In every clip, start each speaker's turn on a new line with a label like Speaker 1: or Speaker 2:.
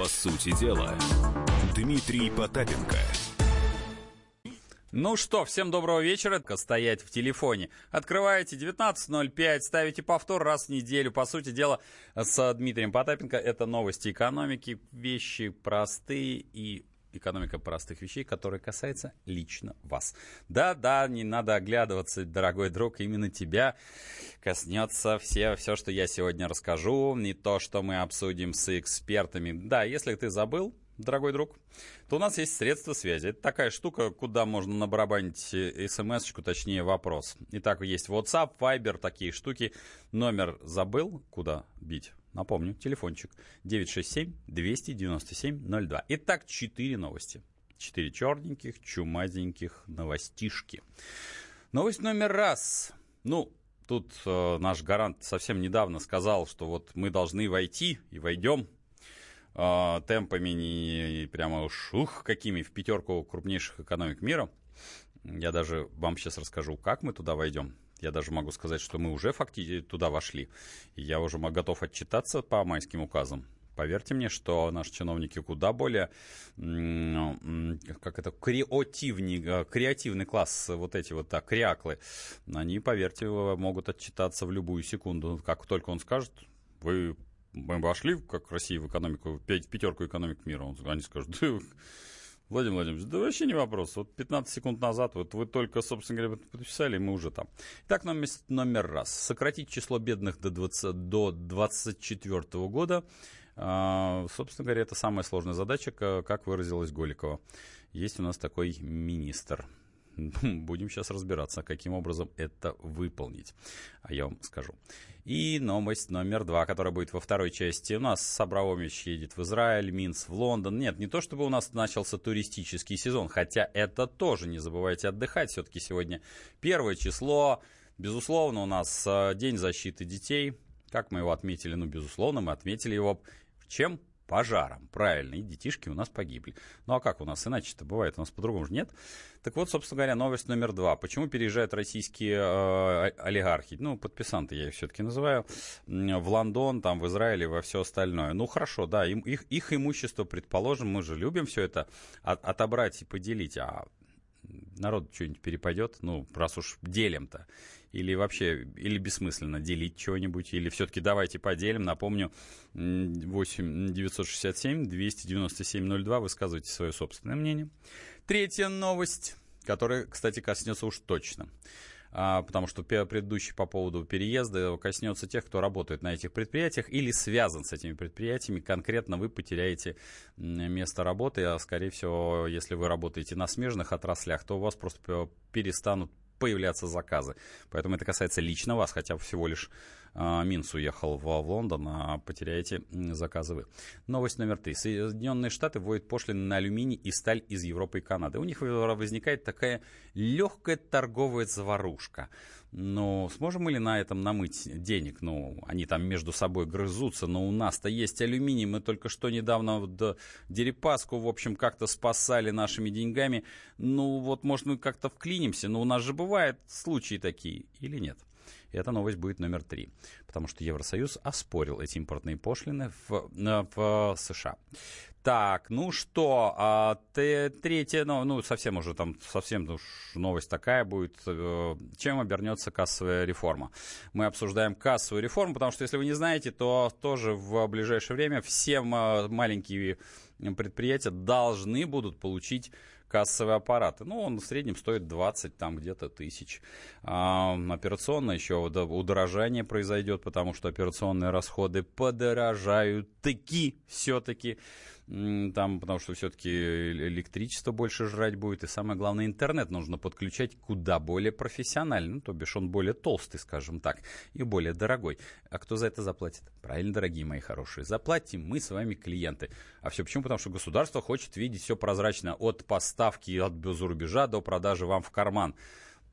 Speaker 1: По сути дела, Дмитрий Потапенко.
Speaker 2: Ну что, всем доброго вечера. Стоять в телефоне. Открываете 19.05, ставите повтор раз в неделю. По сути дела, с Дмитрием Потапенко это новости экономики. Вещи простые и экономика простых вещей, которые касаются лично вас. Да-да, не надо оглядываться, дорогой друг, именно тебя коснется все, все, что я сегодня расскажу, не то, что мы обсудим с экспертами. Да, если ты забыл, дорогой друг, то у нас есть средства связи. Это такая штука, куда можно набарабанить э, смс-очку, точнее вопрос. Итак, есть WhatsApp, Viber, такие штуки. Номер забыл, куда бить? Напомню, телефончик 967-297-02. Итак, четыре новости. Четыре черненьких, чумазеньких новостишки. Новость номер раз. Ну, тут э, наш гарант совсем недавно сказал, что вот мы должны войти и войдем э, темпами не прямо уж ух, какими в пятерку крупнейших экономик мира. Я даже вам сейчас расскажу, как мы туда войдем. Я даже могу сказать, что мы уже фактически туда вошли. Я уже готов отчитаться по майским указам. Поверьте мне, что наши чиновники куда более, как это, креативный, э, креативный класс, вот эти вот так, креаклы, они, поверьте, могут отчитаться в любую секунду. Как только он скажет, вы мы вошли, как Россия, в экономику, в пятерку экономик мира, они скажут, Владимир Владимирович, да вообще не вопрос. Вот 15 секунд назад вот вы только, собственно говоря, подписали, и мы уже там. Итак, номер, номер раз. Сократить число бедных до 20, до 24 года. А, собственно говоря, это самая сложная задача, как выразилась Голикова. Есть у нас такой министр. Будем сейчас разбираться, каким образом это выполнить. А я вам скажу. И новость номер два, которая будет во второй части. У нас Абрамович едет в Израиль, Минс в Лондон. Нет, не то чтобы у нас начался туристический сезон, хотя это тоже, не забывайте отдыхать. Все-таки сегодня первое число. Безусловно, у нас э, День защиты детей. Как мы его отметили? Ну, безусловно, мы отметили его чем? Пожаром. Правильно, и детишки у нас погибли. Ну а как у нас иначе-то бывает? У нас по-другому же нет. Так вот, собственно говоря, новость номер два. Почему переезжают российские э, олигархи? Ну, подписанты я их все-таки называю. В Лондон, там, в Израиле, во все остальное. Ну, хорошо, да, им, их, их имущество, предположим, мы же любим все это от, отобрать и поделить. А народ что-нибудь перепадет, ну, раз уж делим-то. Или вообще, или бессмысленно делить что-нибудь, или все-таки давайте поделим. Напомню, 8 967 297 02, высказывайте свое собственное мнение. Третья новость, которая, кстати, коснется уж точно а, потому что предыдущий по поводу переезда коснется тех, кто работает на этих предприятиях или связан с этими предприятиями. Конкретно вы потеряете место работы, а скорее всего, если вы работаете на смежных отраслях, то у вас просто перестанут появляться заказы. Поэтому это касается лично вас, хотя всего лишь Минс уехал в, Лондон, а потеряете заказы вы. Новость номер три. Соединенные Штаты вводят пошлины на алюминий и сталь из Европы и Канады. У них возникает такая легкая торговая заварушка. Но сможем мы ли на этом намыть денег? Ну, они там между собой грызутся, но у нас-то есть алюминий. Мы только что недавно вот, Дерипаску, в общем, как-то спасали нашими деньгами. Ну, вот, может, мы как-то вклинимся, но у нас же бывают случаи такие или нет? И эта новость будет номер три, потому что Евросоюз оспорил эти импортные пошлины в, в США. Так, ну что, а, третья, ну, ну, совсем уже там, совсем уж новость такая будет. Э, чем обернется кассовая реформа? Мы обсуждаем кассовую реформу, потому что, если вы не знаете, то тоже в ближайшее время все маленькие предприятия должны будут получить кассовые аппараты. Ну, он в среднем стоит 20 там где-то тысяч. А, операционно еще удорожание произойдет, потому что операционные расходы подорожают таки все-таки там, потому что все-таки электричество больше жрать будет, и самое главное, интернет нужно подключать куда более профессионально, ну, то бишь он более толстый, скажем так, и более дорогой. А кто за это заплатит? Правильно, дорогие мои хорошие, заплатим мы с вами клиенты. А все почему? Потому что государство хочет видеть все прозрачно от поставки от рубежа до продажи вам в карман.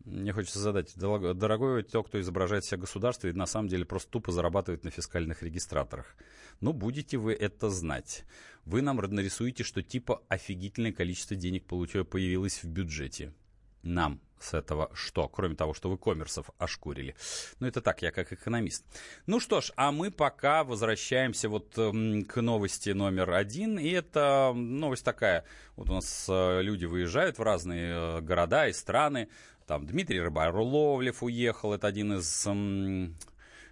Speaker 2: Мне хочется задать, дорогой тот, кто изображает себя государство и на самом деле просто тупо зарабатывает на фискальных регистраторах. Ну, будете вы это знать. Вы нам нарисуете, что типа офигительное количество денег появилось в бюджете. нам с этого что? Кроме того, что вы коммерсов ошкурили. Ну, это так, я как экономист. Ну что ж, а мы пока возвращаемся вот э, к новости номер один. И это новость такая. Вот у нас э, люди выезжают в разные э, города и страны. Там Дмитрий Рыбаруловлев уехал, это один из...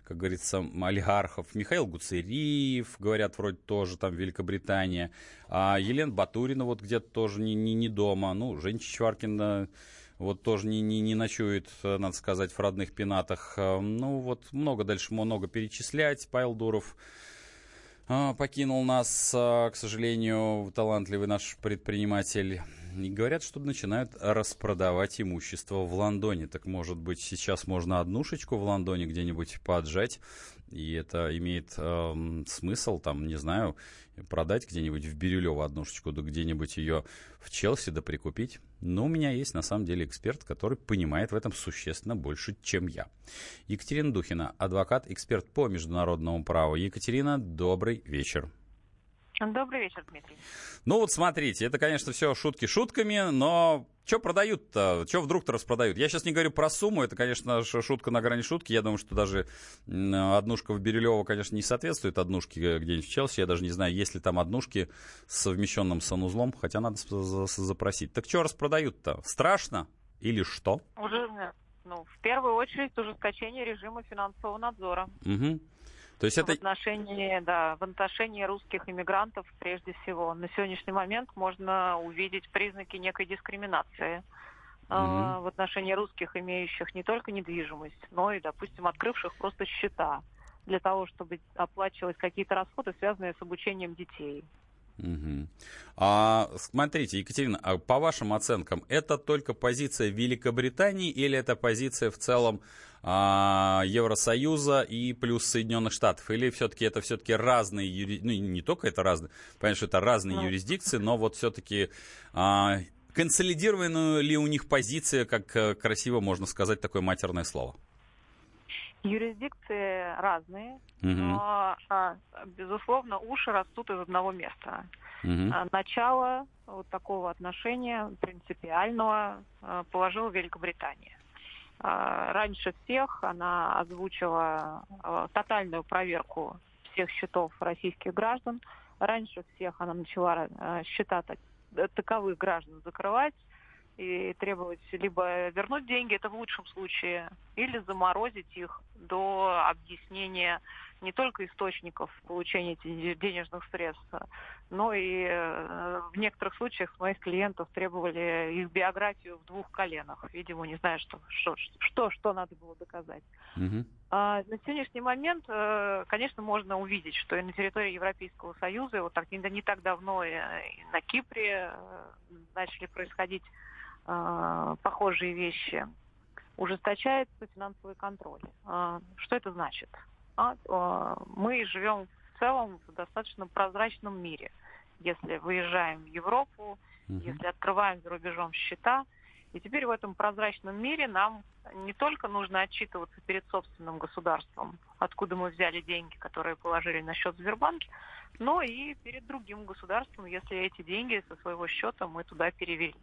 Speaker 2: Как говорится, олигархов. Михаил Гуцериев, говорят, вроде тоже там Великобритания. А Елена Батурина вот где-то тоже не, не, не дома. Ну, Женя Чичваркина вот тоже не, не, не ночует, э, надо сказать, в родных пенатах. Э, ну, вот много дальше много перечислять. Павел Дуров э, покинул нас, к сожалению, талантливый наш предприниматель. И говорят, что начинают распродавать имущество в Лондоне. Так, может быть, сейчас можно однушечку в Лондоне где-нибудь поджать, и это имеет э, смысл, там, не знаю, продать где-нибудь в Бирюлево однушечку, да где-нибудь ее в Челси, да прикупить. Но у меня есть на самом деле эксперт, который понимает в этом существенно больше, чем я. Екатерина Духина, адвокат, эксперт по международному праву. Екатерина, добрый вечер.
Speaker 3: Добрый вечер, Дмитрий.
Speaker 2: Ну вот смотрите, это, конечно, все шутки шутками, но что продают-то? Что вдруг-то распродают? Я сейчас не говорю про сумму, это, конечно, шутка на грани шутки. Я думаю, что даже однушка в Бирюлево, конечно, не соответствует однушке где-нибудь в Челси. Я даже не знаю, есть ли там однушки с совмещенным санузлом, хотя надо запросить. Так что распродают-то? Страшно или что?
Speaker 3: Уже, ну, в первую очередь, ужесточение режима финансового надзора.
Speaker 2: Угу. То есть это...
Speaker 3: в, отношении, да, в отношении русских иммигрантов прежде всего. На сегодняшний момент можно увидеть признаки некой дискриминации mm-hmm. в отношении русских, имеющих не только недвижимость, но и, допустим, открывших просто счета для того, чтобы оплачивать какие-то расходы, связанные с обучением детей.
Speaker 2: Угу. А, смотрите, Екатерина, а по вашим оценкам, это только позиция Великобритании или это позиция в целом Евросоюза и плюс Соединенных Штатов? Или все-таки это все-таки разные юри... ну не только это разные, понятно, что это разные ну. юрисдикции, но вот все-таки а, консолидирована ли у них позиция, как э, красиво можно сказать такое матерное слово?
Speaker 3: Юрисдикции разные, угу. но, а, безусловно, уши растут из одного места. Угу. Начало вот такого отношения принципиального положила Великобритания. А, раньше всех она озвучила а, тотальную проверку всех счетов российских граждан. Раньше всех она начала а, счета таковых граждан закрывать и требовать либо вернуть деньги, это в лучшем случае, или заморозить их до объяснения не только источников получения этих денежных средств, но и э, в некоторых случаях с моих клиентов требовали их биографию в двух коленах. Видимо, не знаю, что, что, что, что надо было доказать. Угу. А, на сегодняшний момент, э, конечно, можно увидеть, что и на территории Европейского Союза, вот так, не, не так давно и на Кипре э, начали происходить похожие вещи ужесточается финансовый контроль. Что это значит? А, а, мы живем в целом в достаточно прозрачном мире. Если выезжаем в Европу, угу. если открываем за рубежом счета, и теперь в этом прозрачном мире нам не только нужно отчитываться перед собственным государством, откуда мы взяли деньги, которые положили на счет в Сбербанке, но и перед другим государством, если эти деньги со своего счета мы туда перевели.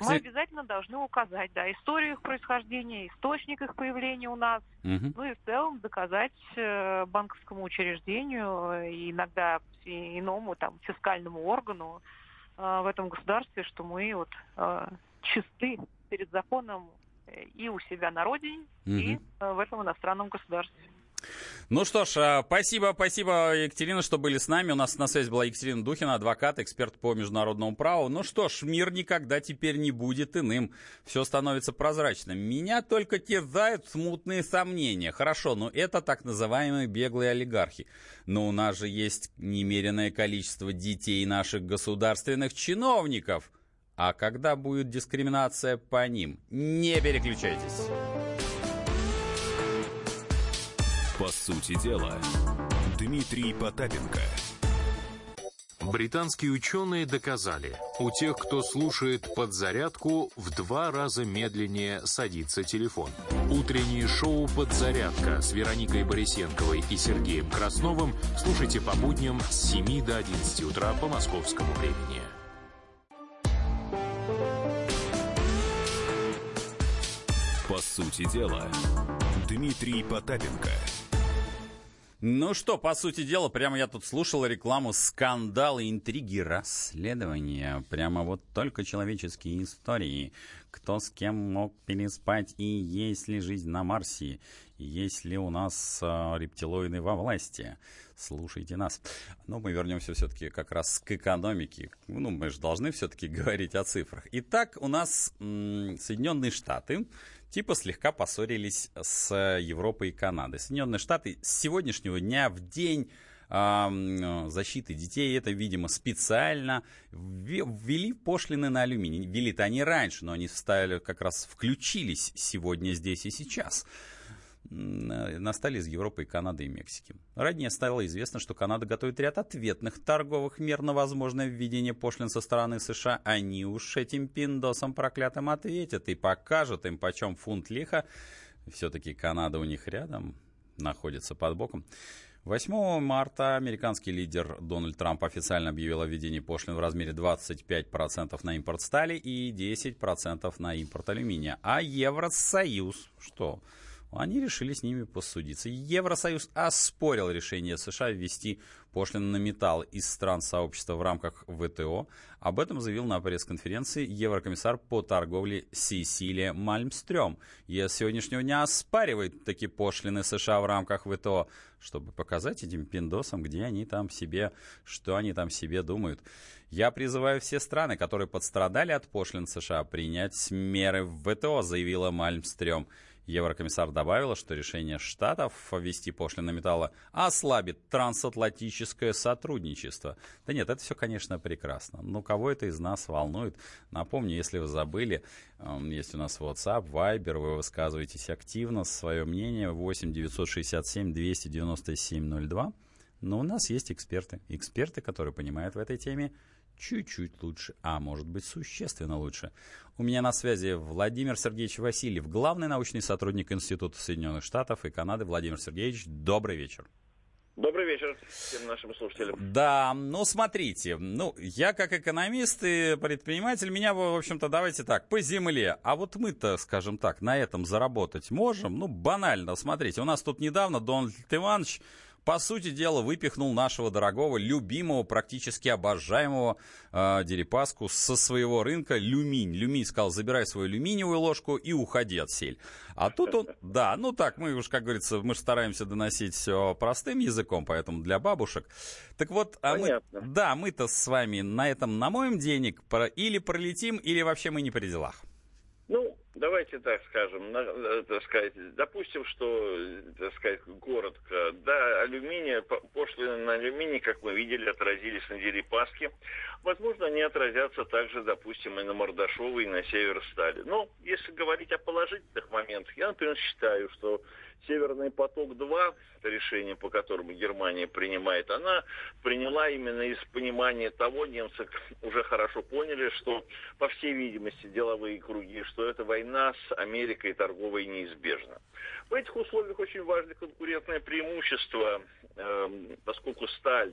Speaker 3: Мы обязательно должны указать, да, историю их происхождения, источник их появления у нас, угу. ну и в целом доказать э, банковскому учреждению и иногда иному там фискальному органу э, в этом государстве, что мы вот э, чисты перед законом и у себя на родине, угу. и в этом иностранном государстве.
Speaker 2: Ну что ж, а, спасибо, спасибо, Екатерина, что были с нами. У нас на связи была Екатерина Духина, адвокат, эксперт по международному праву. Ну что ж, мир никогда теперь не будет иным. Все становится прозрачным. Меня только терзают смутные сомнения. Хорошо, но это так называемые беглые олигархи. Но у нас же есть немеренное количество детей наших государственных чиновников. А когда будет дискриминация по ним? Не переключайтесь.
Speaker 1: По сути дела, Дмитрий Потапенко.
Speaker 4: Британские ученые доказали, у тех, кто слушает подзарядку, в два раза медленнее садится телефон. Утреннее шоу «Подзарядка» с Вероникой Борисенковой и Сергеем Красновым слушайте по будням с 7 до 11 утра по московскому времени.
Speaker 1: По сути дела, Дмитрий Потапенко.
Speaker 2: Ну что, по сути дела, прямо я тут слушал рекламу скандалы, интриги, расследования. Прямо вот только человеческие истории. Кто с кем мог переспать и есть ли жизнь на Марсе, есть ли у нас э, рептилоиды во власти. Слушайте нас. Но мы вернемся все-таки как раз к экономике. Ну, мы же должны все-таки говорить о цифрах. Итак, у нас м- Соединенные Штаты типа слегка поссорились с Европой и Канадой. Соединенные Штаты с сегодняшнего дня в день защиты детей. Это, видимо, специально ввели пошлины на алюминий. Ввели-то они раньше, но они стали как раз включились сегодня, здесь и сейчас настали из Европы, Канады и Мексики. Ранее стало известно, что Канада готовит ряд ответных торговых мер на возможное введение пошлин со стороны США. Они уж этим пиндосам проклятым ответят и покажут им, почем фунт лиха. Все-таки Канада у них рядом, находится под боком. 8 марта американский лидер Дональд Трамп официально объявил о введении пошлин в размере 25% на импорт стали и 10% на импорт алюминия. А Евросоюз что? Они решили с ними посудиться. Евросоюз оспорил решение США ввести пошлины на металл из стран сообщества в рамках ВТО. Об этом заявил на пресс-конференции еврокомиссар по торговле Сесилия Мальмстрём. ЕС сегодняшнего дня оспаривает такие пошлины США в рамках ВТО, чтобы показать этим пиндосам, где они там себе, что они там себе думают. Я призываю все страны, которые подстрадали от пошлин США, принять меры в ВТО, заявила Мальмстрём. Еврокомиссар добавила, что решение Штатов ввести пошлины металла ослабит трансатлантическое сотрудничество. Да нет, это все, конечно, прекрасно. Но кого это из нас волнует? Напомню, если вы забыли, эм, есть у нас WhatsApp, Viber, вы высказываетесь активно, свое мнение, 8 967 297 02. Но у нас есть эксперты. Эксперты, которые понимают в этой теме чуть-чуть лучше, а может быть существенно лучше. У меня на связи Владимир Сергеевич Васильев, главный научный сотрудник Института Соединенных Штатов и Канады. Владимир Сергеевич, добрый вечер.
Speaker 5: Добрый вечер всем нашим слушателям.
Speaker 2: Да, ну смотрите, ну я как экономист и предприниматель, меня, в общем-то, давайте так, по земле. А вот мы-то, скажем так, на этом заработать можем? Ну, банально, смотрите, у нас тут недавно Дональд Иванович по сути дела, выпихнул нашего дорогого, любимого, практически обожаемого э, Дерипаску со своего рынка люминь. Люминь сказал, забирай свою алюминиевую ложку и уходи от сель. А тут он, да, ну так, мы уж, как говорится, мы же стараемся доносить все простым языком, поэтому для бабушек. Так вот, а мы, да, мы-то с вами на этом намоем денег или пролетим, или вообще мы не при делах.
Speaker 5: Давайте так скажем, на, э, так сказать, допустим, что, так сказать, город, да, алюминия, пошлины на алюминий, как мы видели, отразились на Дерипаске. Возможно, они отразятся также, допустим, и на Мордашова, и на Северстале. Но, если говорить о положительных моментах, я, например, считаю, что Северный поток-2, решение, по которому Германия принимает, она приняла именно из понимания того, немцы уже хорошо поняли, что, по всей видимости, деловые круги, что эта война с Америкой торговой неизбежна. В этих условиях очень важно конкурентное преимущество, э, поскольку сталь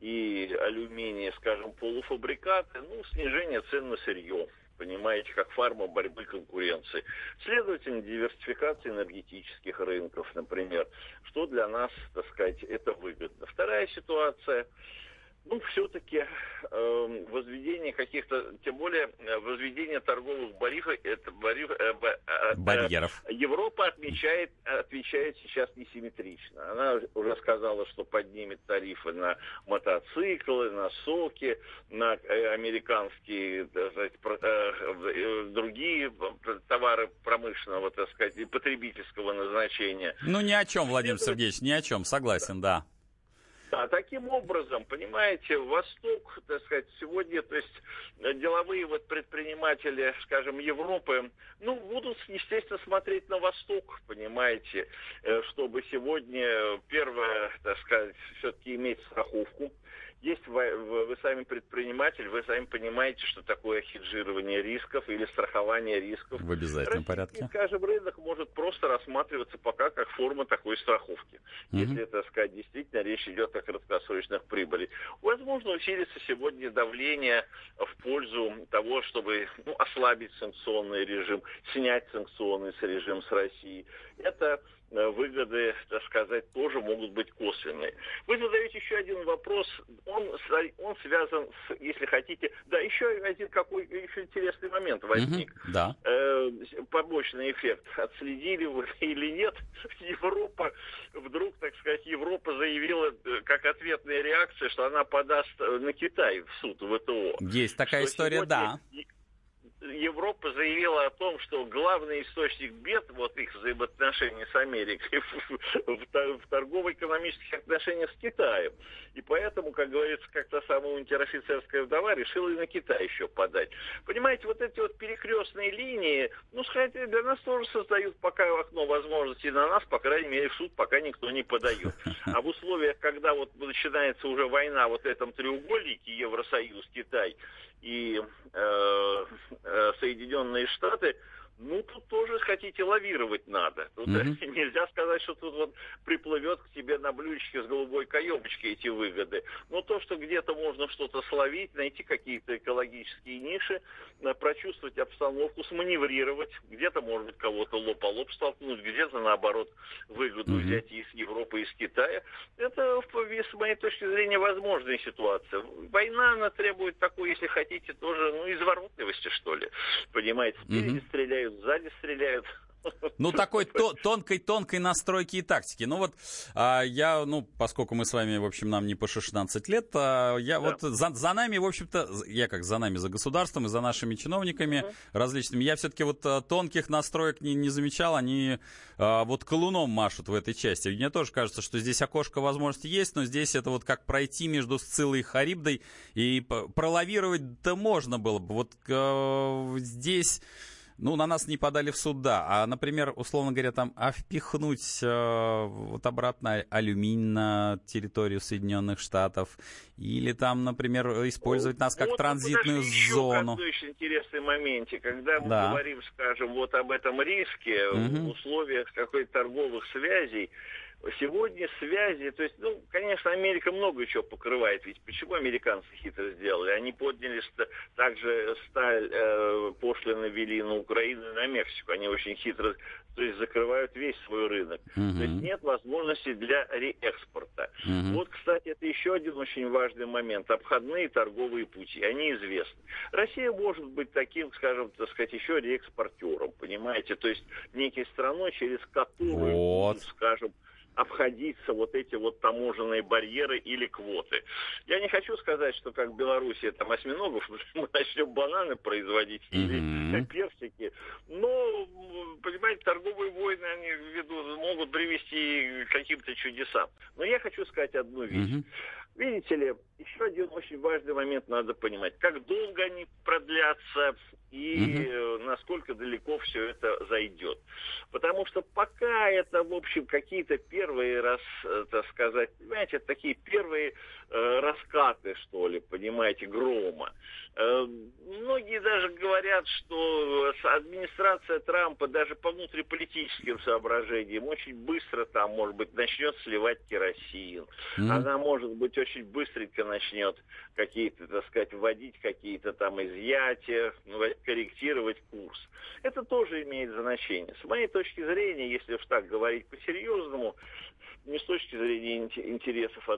Speaker 5: и алюминий, скажем, полуфабрикаты, ну, снижение цен на сырье понимаете, как фарма борьбы конкуренции. Следовательно, диверсификация энергетических рынков, например, что для нас, так сказать, это выгодно. Вторая ситуация – ну, все-таки э, возведение каких-то, тем более э, возведение торговых барьеров, это барьер, э, э, барьеров. Европа отмечает, отвечает сейчас несимметрично. Она уже сказала, что поднимет тарифы на мотоциклы, на соки, на э, американские сказать, э, другие товары промышленного, так сказать, потребительского назначения.
Speaker 2: Ну, ни о чем, Владимир Сергеевич, ни о чем, согласен, да.
Speaker 5: Да, таким образом, понимаете, Восток, так сказать, сегодня, то есть деловые вот предприниматели, скажем, Европы, ну, будут, естественно, смотреть на Восток, понимаете, э, чтобы сегодня, первое, так сказать, все-таки иметь страховку, есть вы, вы сами предприниматель, вы сами понимаете, что такое хеджирование рисков или страхование рисков.
Speaker 2: В обязательном Российский, порядке.
Speaker 5: скажем, рынок может просто рассматриваться пока как форма такой страховки. Угу. Если, так сказать, действительно речь идет о краткосрочных прибылей. Возможно, усилится сегодня давление в пользу того, чтобы ну, ослабить санкционный режим, снять санкционный режим с России. Это выгоды, так сказать, тоже могут быть косвенные. Вы задаете еще один вопрос, он, он связан с, если хотите, да, еще один какой еще интересный момент возник.
Speaker 2: Угу, да.
Speaker 5: Э, побочный эффект. Отследили вы или нет, Европа, вдруг, так сказать, Европа заявила э, как ответная реакция, что она подаст э, на Китай в суд ВТО.
Speaker 2: Есть такая история, сегодня... да
Speaker 5: Европа заявила о том, что главный источник бед, вот их взаимоотношений с Америкой, в торгово-экономических отношениях с Китаем. И поэтому, как говорится, как-то самая унтер-офицерская вдова решила и на Китай еще подать. Понимаете, вот эти вот перекрестные линии, ну, сказать, для нас тоже создают пока окно возможностей на нас, по крайней мере, в суд пока никто не подает. А в условиях, когда вот начинается уже война вот в этом треугольнике Евросоюз, Китай, и э, э, Соединенные Штаты, ну, тут тоже, хотите, лавировать надо. Тут mm-hmm. нельзя сказать, что тут вот приплывет к тебе на блюдечке с голубой каемочкой эти выгоды. Но то, что где-то можно что-то словить, найти какие-то экологические ниши, э, прочувствовать обстановку, сманеврировать, где-то, может быть, кого-то лоб о лоб столкнуть, где-то, наоборот, выгоду mm-hmm. взять из Европы, из Китая, это, с моей точки зрения, возможная ситуация. Война, она требует такой, если хотите, тоже, ну, изворотливости, что ли. Понимаете, спереди mm-hmm. стреляют стреляют, сзади стреляют.
Speaker 2: Ну, такой тонкой-тонкой настройки и тактики. Ну, вот а, я, ну, поскольку мы с вами, в общем, нам не по 16 лет, а, я да. вот за, за нами, в общем-то, я как за нами, за государством и за нашими чиновниками угу. различными, я все-таки вот а, тонких настроек не, не замечал, они а, вот колуном машут в этой части. Мне тоже кажется, что здесь окошко возможности есть, но здесь это вот как пройти между Сцилой и Харибдой, и пролавировать-то можно было бы. Вот а, здесь ну, на нас не подали в суд, да. А, например, условно говоря, там, а впихнуть э, вот обратно алюминий на территорию Соединенных Штатов или там, например, использовать нас как
Speaker 5: вот,
Speaker 2: транзитную зону.
Speaker 5: Еще очень интересный моменте, когда мы да. говорим, скажем, вот об этом риске угу. в условиях какой-то торговых связей, Сегодня связи, то есть, ну, конечно, Америка много чего покрывает, ведь почему американцы хитро сделали? Они подняли также сталь, э, пошлины ввели на Украину и на Мексику. Они очень хитро, то есть, закрывают весь свой рынок. Uh-huh. То есть, нет возможности для реэкспорта. Uh-huh. Вот, кстати, это еще один очень важный момент. Обходные торговые пути, они известны. Россия может быть таким, скажем, так сказать, еще реэкспортером, понимаете? То есть, некой страной, через которую, вот. скажем, обходиться вот эти вот таможенные барьеры или квоты. Я не хочу сказать, что как в Беларуси там осьминогов мы начнем бананы производить или mm-hmm. персики, но, понимаете, торговые войны они ведут, могут привести к каким-то чудесам. Но я хочу сказать одну вещь. Mm-hmm. Видите ли, еще один очень важный момент надо понимать. Как долго они продлятся и угу. насколько далеко все это зайдет. Потому что пока это, в общем, какие-то первые, раз, э, так сказать, понимаете, такие первые раскаты, что ли, понимаете, грома. Э, многие даже говорят, что администрация Трампа даже по внутриполитическим соображениям очень быстро там, может быть, начнет сливать керосин. Mm-hmm. Она, может быть, очень быстренько начнет какие-то, так сказать, вводить какие-то там изъятия, ну, корректировать курс. Это тоже имеет значение. С моей точки зрения, если уж так говорить по-серьезному, не с точки зрения интересов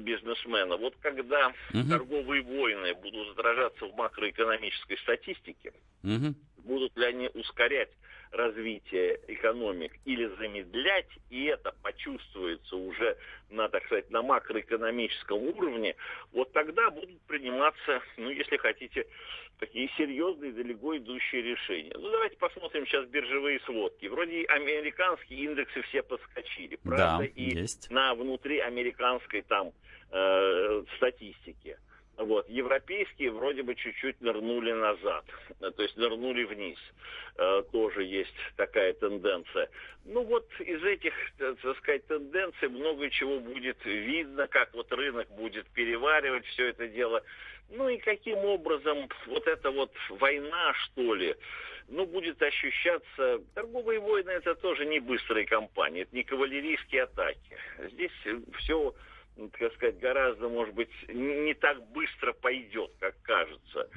Speaker 5: бизнесмена. Вот когда угу. торговые войны будут отражаться в макроэкономической статистике, угу. будут ли они ускорять развитие экономик или замедлять, и это почувствуется уже на, так сказать, на макроэкономическом уровне, вот тогда будут приниматься, ну, если хотите, такие серьезные, далеко идущие решения. Ну, давайте посмотрим сейчас биржевые сводки. Вроде американские индексы все подскочили, правда?
Speaker 2: Да,
Speaker 5: и
Speaker 2: есть.
Speaker 5: на внутри американской там э, статистике. Вот. Европейские вроде бы чуть-чуть нырнули назад, то есть нырнули вниз. Э, тоже есть такая тенденция. Ну вот из этих, так сказать, тенденций много чего будет видно, как вот рынок будет переваривать все это дело. Ну и каким образом вот эта вот война, что ли, ну, будет ощущаться... Торговые войны это тоже не быстрые кампании, это не кавалерийские атаки. Здесь все так сказать, гораздо, может быть, не так быстро пойдет, как кажется.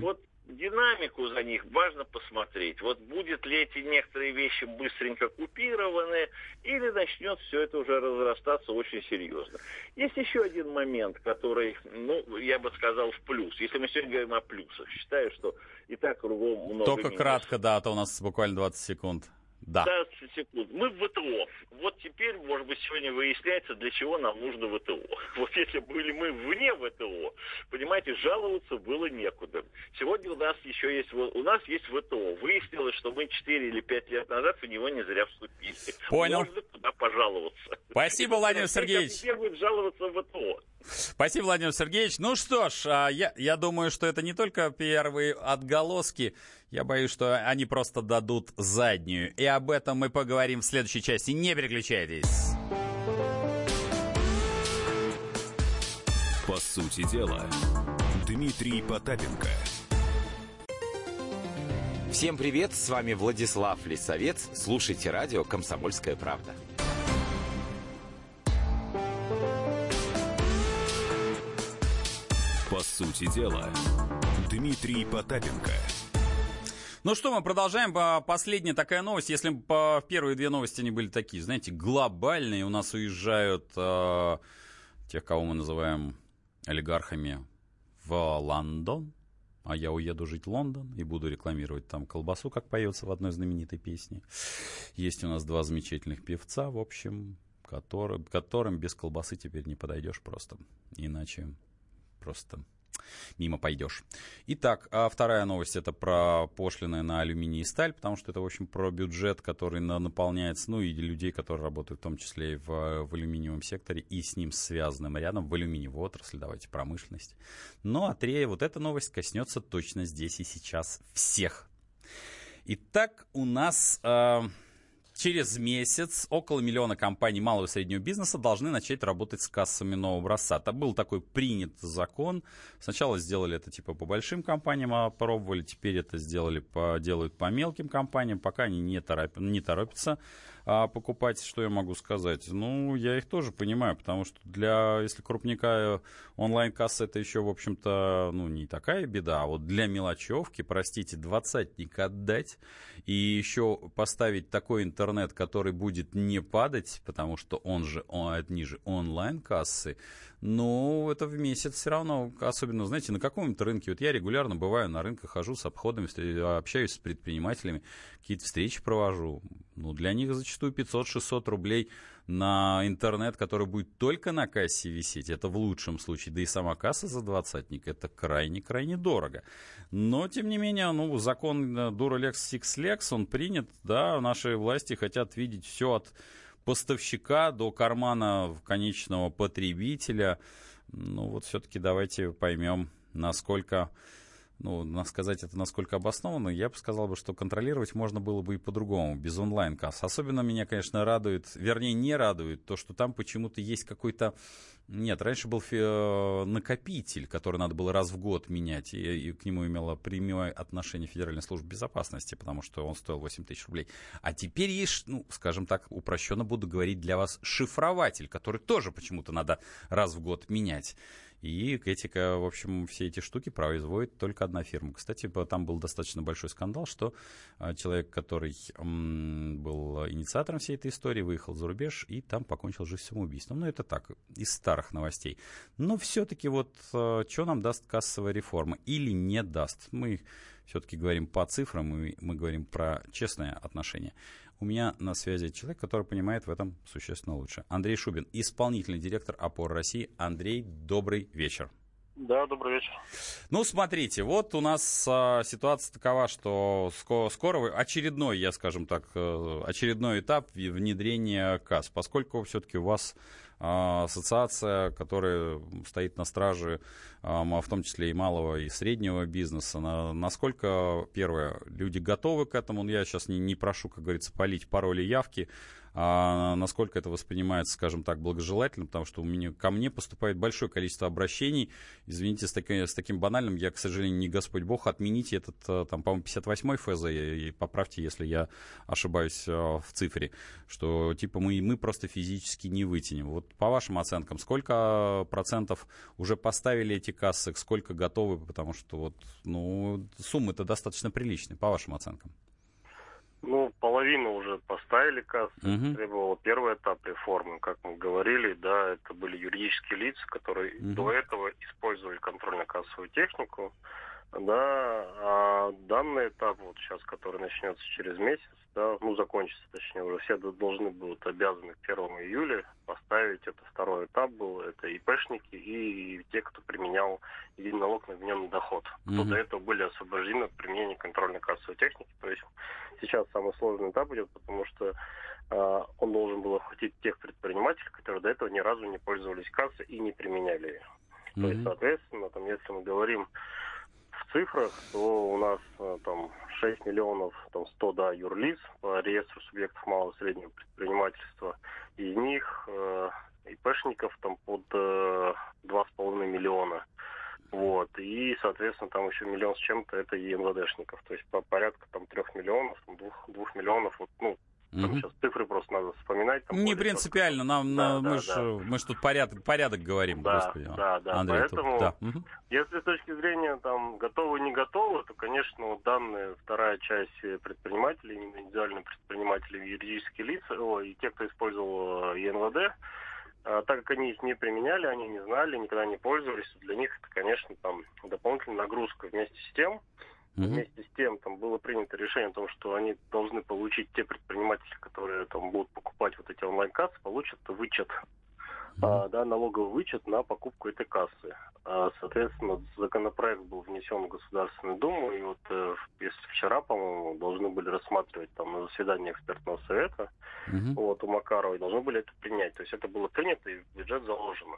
Speaker 5: Вот динамику за них важно посмотреть. Вот будет ли эти некоторые вещи быстренько купированы, или начнет все это уже разрастаться очень серьезно. Есть еще один момент, который, ну, я бы сказал, в плюс. Если мы сегодня говорим о плюсах, считаю, что и так кругом много
Speaker 2: Только
Speaker 5: минусов.
Speaker 2: кратко, да, а то у нас буквально 20 секунд. Да.
Speaker 5: 15 секунд. Мы в ВТО. Вот теперь, может быть, сегодня выясняется, для чего нам нужно ВТО. Вот если были мы вне ВТО, понимаете, жаловаться было некуда. Сегодня у нас еще есть, у нас есть ВТО. Выяснилось, что мы 4 или 5 лет назад в него не зря вступили.
Speaker 2: Понял.
Speaker 5: Можно туда пожаловаться.
Speaker 2: Спасибо, Владимир Сергеевич.
Speaker 5: Теперь будет жаловаться в ВТО.
Speaker 2: Спасибо, Владимир Сергеевич. Ну что ж, а, я, я думаю, что это не только первые отголоски. Я боюсь, что они просто дадут заднюю. И об этом мы поговорим в следующей части. Не переключайтесь.
Speaker 1: По сути дела, Дмитрий Потапенко.
Speaker 6: Всем привет, с вами Владислав Лисовец. Слушайте радио «Комсомольская правда».
Speaker 1: По сути дела, Дмитрий Потапенко.
Speaker 2: Ну что, мы продолжаем. Последняя такая новость. Если по первые две новости они были такие, знаете, глобальные, у нас уезжают э, тех, кого мы называем олигархами, в Лондон. А я уеду жить в Лондон и буду рекламировать там колбасу, как поется в одной знаменитой песне. Есть у нас два замечательных певца, в общем, который, которым без колбасы теперь не подойдешь просто. Иначе просто мимо пойдешь. Итак, а вторая новость это про пошлины на алюминий и сталь, потому что это, в общем, про бюджет, который на, наполняется, ну и людей, которые работают в том числе и в, в алюминиевом секторе и с ним связанным рядом в алюминиевой отрасли, давайте промышленность. Ну а третья, вот эта новость коснется точно здесь и сейчас всех. Итак, у нас... Э, через месяц около миллиона компаний малого и среднего бизнеса должны начать работать с кассами нового образца. Это был такой принят закон. Сначала сделали это типа по большим компаниям, а теперь это сделали по, делают по мелким компаниям, пока они не, торопят, не торопятся а покупать, что я могу сказать? Ну, я их тоже понимаю, потому что для, если крупника онлайн-касса это еще, в общем-то, ну, не такая беда, а вот для мелочевки, простите, двадцатник отдать и еще поставить такой интернет, который будет не падать, потому что он же, он, одни же онлайн-кассы, ну, это в месяц все равно, особенно, знаете, на каком-то рынке. Вот я регулярно бываю на рынках, хожу с обходами, общаюсь с предпринимателями, какие-то встречи провожу. Ну, для них зачастую 500-600 рублей на интернет, который будет только на кассе висеть, это в лучшем случае, да и сама касса за двадцатник, это крайне-крайне дорого. Но, тем не менее, ну, закон Duralex Six Lex, он принят, да, наши власти хотят видеть все от поставщика до кармана конечного потребителя. Ну вот все-таки давайте поймем, насколько ну, сказать это насколько обоснованно, я бы сказал, бы, что контролировать можно было бы и по-другому, без онлайн-касс. Особенно меня, конечно, радует, вернее, не радует то, что там почему-то есть какой-то... Нет, раньше был э, накопитель, который надо было раз в год менять, и, и к нему имело прямое отношение Федеральная служба безопасности, потому что он стоил 8 тысяч рублей. А теперь есть, ну, скажем так, упрощенно буду говорить для вас, шифрователь, который тоже почему-то надо раз в год менять. И эти, в общем, все эти штуки производит только одна фирма. Кстати, там был достаточно большой скандал, что а, человек, который был инициатором всей этой истории, выехал за рубеж и там покончил жизнь самоубийством. Ну, это так, из старых новостей. Но все-таки вот а, что нам даст кассовая реформа или не даст? Мы все-таки говорим по цифрам, и мы говорим про честное отношение. У меня на связи человек, который понимает в этом существенно лучше. Андрей Шубин, исполнительный директор «Опор России». Андрей, добрый вечер.
Speaker 7: Да, добрый вечер.
Speaker 2: Ну, смотрите, вот у нас а, ситуация такова, что скоро, скоро очередной, я скажем так, э, очередной этап внедрения КАС, поскольку все-таки у вас а, ассоциация, которая стоит на страже, а, в том числе и малого, и среднего бизнеса. Насколько, первое, люди готовы к этому? Ну, я сейчас не, не прошу, как говорится, полить пароли явки. А, насколько это воспринимается, скажем так, благожелательно, потому что у меня, ко мне поступает большое количество обращений. Извините, с, таки, с таким банальным, я, к сожалению, не Господь Бог, отмените этот, э, там, по-моему, 58-й ФЗ, и поправьте, если я ошибаюсь э, в цифре, что, типа, мы, мы просто физически не вытянем. Вот по вашим оценкам, сколько процентов уже поставили эти кассы, сколько готовы, потому что вот, ну, суммы-то достаточно приличные, по вашим оценкам.
Speaker 7: Ну, половину уже поставили кассы, угу. требовало первый этап реформы, как мы говорили, да, это были юридические лица, которые угу. до этого использовали контрольно-кассовую технику, да, а данный этап, вот сейчас, который начнется через месяц, да, ну, закончится, точнее, уже все должны будут обязаны к 1 июля поставить, это второй этап был, это ИПшники и те, кто применял единый налог на вмененный доход. Mm-hmm. Кто до этого были освобождены от применения контрольно-кассовой техники. То есть сейчас самый сложный этап идет, потому что э, он должен был охватить тех предпринимателей, которые до этого ни разу не пользовались кассой и не применяли ее. Mm-hmm. То есть, соответственно, там, если мы говорим цифрах, то у нас э, там 6 миллионов там 100 да, юрлиц по реестру субъектов малого и среднего предпринимательства. Из них э, ИПшников там под э, 2,5 миллиона. Вот. И, соответственно, там еще миллион с чем-то это и МВДшников. То есть по порядка там трех миллионов, двух, двух миллионов, вот, ну, там угу. сейчас цифры просто надо вспоминать. Там
Speaker 2: не принципиально, нам, да, на, да, мы, да. Ж, мы ж тут порядок, порядок говорим,
Speaker 7: да,
Speaker 2: господи.
Speaker 7: Да, да, Андрей, поэтому, тут, да. Угу. если с точки зрения там готовы, не готовы, то, конечно, вот данные, вторая часть предпринимателей, индивидуальные предприниматели, юридические лица, о, и те, кто использовал э, ЕНВД, а, так как они их не применяли, они не знали, никогда не пользовались, для них это, конечно, там дополнительная нагрузка вместе с тем, Угу. Вместе с тем там было принято решение о том, что они должны получить те предприниматели, которые там будут покупать вот эти онлайн-кассы, получат вычет, а, да, налоговый вычет на покупку этой кассы. А, соответственно, законопроект был внесен в Государственную Думу, и вот э, вчера, по-моему, должны были рассматривать там на заседании экспертного совета, угу. вот у Макарова, и должны были это принять. То есть это было принято и в бюджет заложено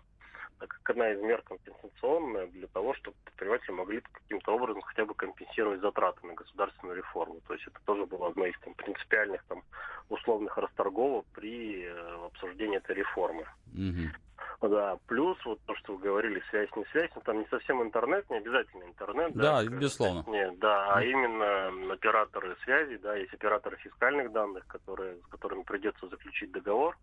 Speaker 7: так как одна из мер компенсационная для того, чтобы предприниматели могли каким-то образом хотя бы компенсировать затраты на государственную реформу. То есть это тоже было одно из там, принципиальных там, условных расторговок при э, обсуждении этой реформы. Угу. Да, плюс вот то, что вы говорили, связь, не связь, но там не совсем интернет, не обязательно интернет.
Speaker 2: Да, да безусловно.
Speaker 7: Нет, да, а именно операторы связи, да, есть операторы фискальных данных, которые, с которыми придется заключить договор.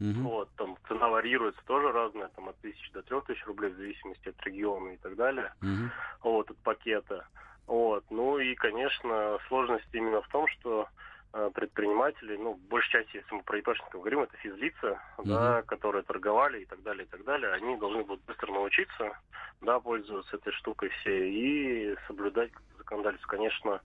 Speaker 7: Угу. Вот, там цена варьируется тоже разная, там от тысяч до трех тысяч рублей в зависимости от региона и так далее. Угу. Вот, от пакета. Вот, ну и, конечно, сложность именно в том, что э, предприниматели, ну, большей части, если мы про ИПшников говорим, это физлица, угу. да, которые торговали и так далее, и так далее, они должны будут быстро научиться, да, пользоваться этой штукой все и соблюдать законодательство. Конечно,